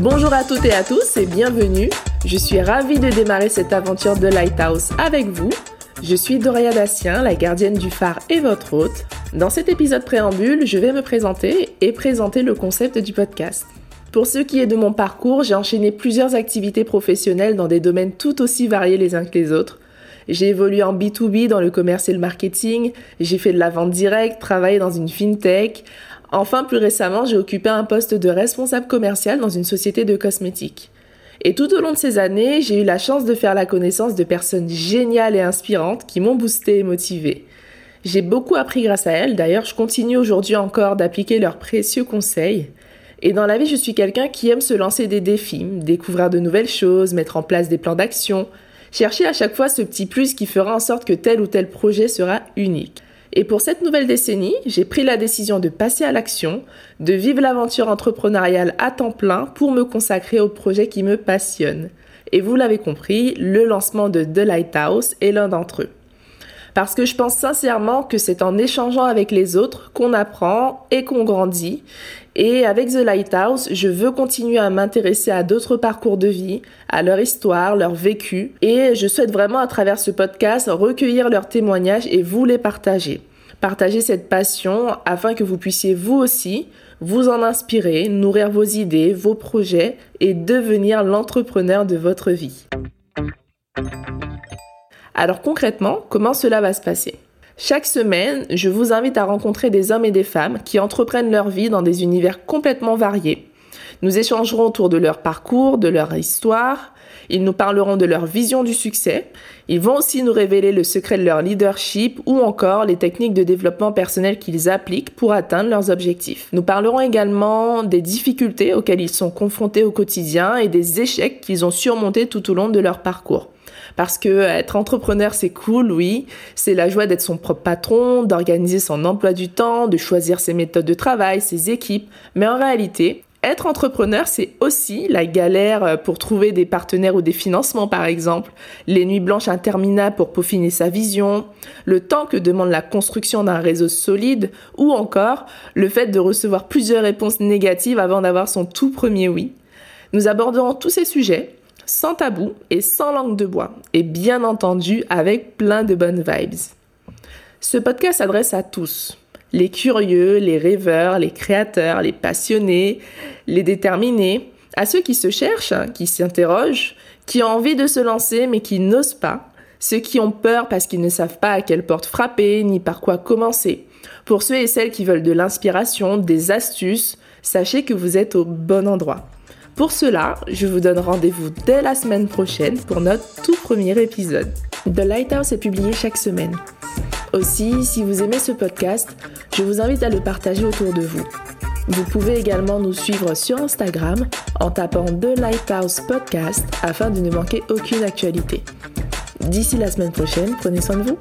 Bonjour à toutes et à tous et bienvenue. Je suis ravie de démarrer cette aventure de Lighthouse avec vous. Je suis Doria Dassien, la gardienne du phare et votre hôte. Dans cet épisode préambule, je vais me présenter et présenter le concept du podcast. Pour ce qui est de mon parcours, j'ai enchaîné plusieurs activités professionnelles dans des domaines tout aussi variés les uns que les autres. J'ai évolué en B2B dans le commerce et le marketing, j'ai fait de la vente directe, travaillé dans une fintech. Enfin, plus récemment, j'ai occupé un poste de responsable commercial dans une société de cosmétiques. Et tout au long de ces années, j'ai eu la chance de faire la connaissance de personnes géniales et inspirantes qui m'ont boosté et motivé. J'ai beaucoup appris grâce à elles, d'ailleurs je continue aujourd'hui encore d'appliquer leurs précieux conseils. Et dans la vie, je suis quelqu'un qui aime se lancer des défis, découvrir de nouvelles choses, mettre en place des plans d'action, chercher à chaque fois ce petit plus qui fera en sorte que tel ou tel projet sera unique. Et pour cette nouvelle décennie, j'ai pris la décision de passer à l'action, de vivre l'aventure entrepreneuriale à temps plein pour me consacrer aux projets qui me passionnent. Et vous l'avez compris, le lancement de The Lighthouse est l'un d'entre eux. Parce que je pense sincèrement que c'est en échangeant avec les autres qu'on apprend et qu'on grandit. Et avec The Lighthouse, je veux continuer à m'intéresser à d'autres parcours de vie, à leur histoire, leur vécu. Et je souhaite vraiment à travers ce podcast recueillir leurs témoignages et vous les partager. Partager cette passion afin que vous puissiez vous aussi vous en inspirer, nourrir vos idées, vos projets et devenir l'entrepreneur de votre vie. Alors concrètement, comment cela va se passer? Chaque semaine, je vous invite à rencontrer des hommes et des femmes qui entreprennent leur vie dans des univers complètement variés. Nous échangerons autour de leur parcours, de leur histoire, ils nous parleront de leur vision du succès, ils vont aussi nous révéler le secret de leur leadership ou encore les techniques de développement personnel qu'ils appliquent pour atteindre leurs objectifs. Nous parlerons également des difficultés auxquelles ils sont confrontés au quotidien et des échecs qu'ils ont surmontés tout au long de leur parcours. Parce que être entrepreneur, c'est cool, oui. C'est la joie d'être son propre patron, d'organiser son emploi du temps, de choisir ses méthodes de travail, ses équipes. Mais en réalité, être entrepreneur, c'est aussi la galère pour trouver des partenaires ou des financements, par exemple, les nuits blanches interminables pour peaufiner sa vision, le temps que demande la construction d'un réseau solide, ou encore le fait de recevoir plusieurs réponses négatives avant d'avoir son tout premier oui. Nous aborderons tous ces sujets sans tabou et sans langue de bois, et bien entendu avec plein de bonnes vibes. Ce podcast s'adresse à tous, les curieux, les rêveurs, les créateurs, les passionnés, les déterminés, à ceux qui se cherchent, qui s'interrogent, qui ont envie de se lancer mais qui n'osent pas, ceux qui ont peur parce qu'ils ne savent pas à quelle porte frapper ni par quoi commencer. Pour ceux et celles qui veulent de l'inspiration, des astuces, sachez que vous êtes au bon endroit. Pour cela, je vous donne rendez-vous dès la semaine prochaine pour notre tout premier épisode. The Lighthouse est publié chaque semaine. Aussi, si vous aimez ce podcast, je vous invite à le partager autour de vous. Vous pouvez également nous suivre sur Instagram en tapant The Lighthouse Podcast afin de ne manquer aucune actualité. D'ici la semaine prochaine, prenez soin de vous.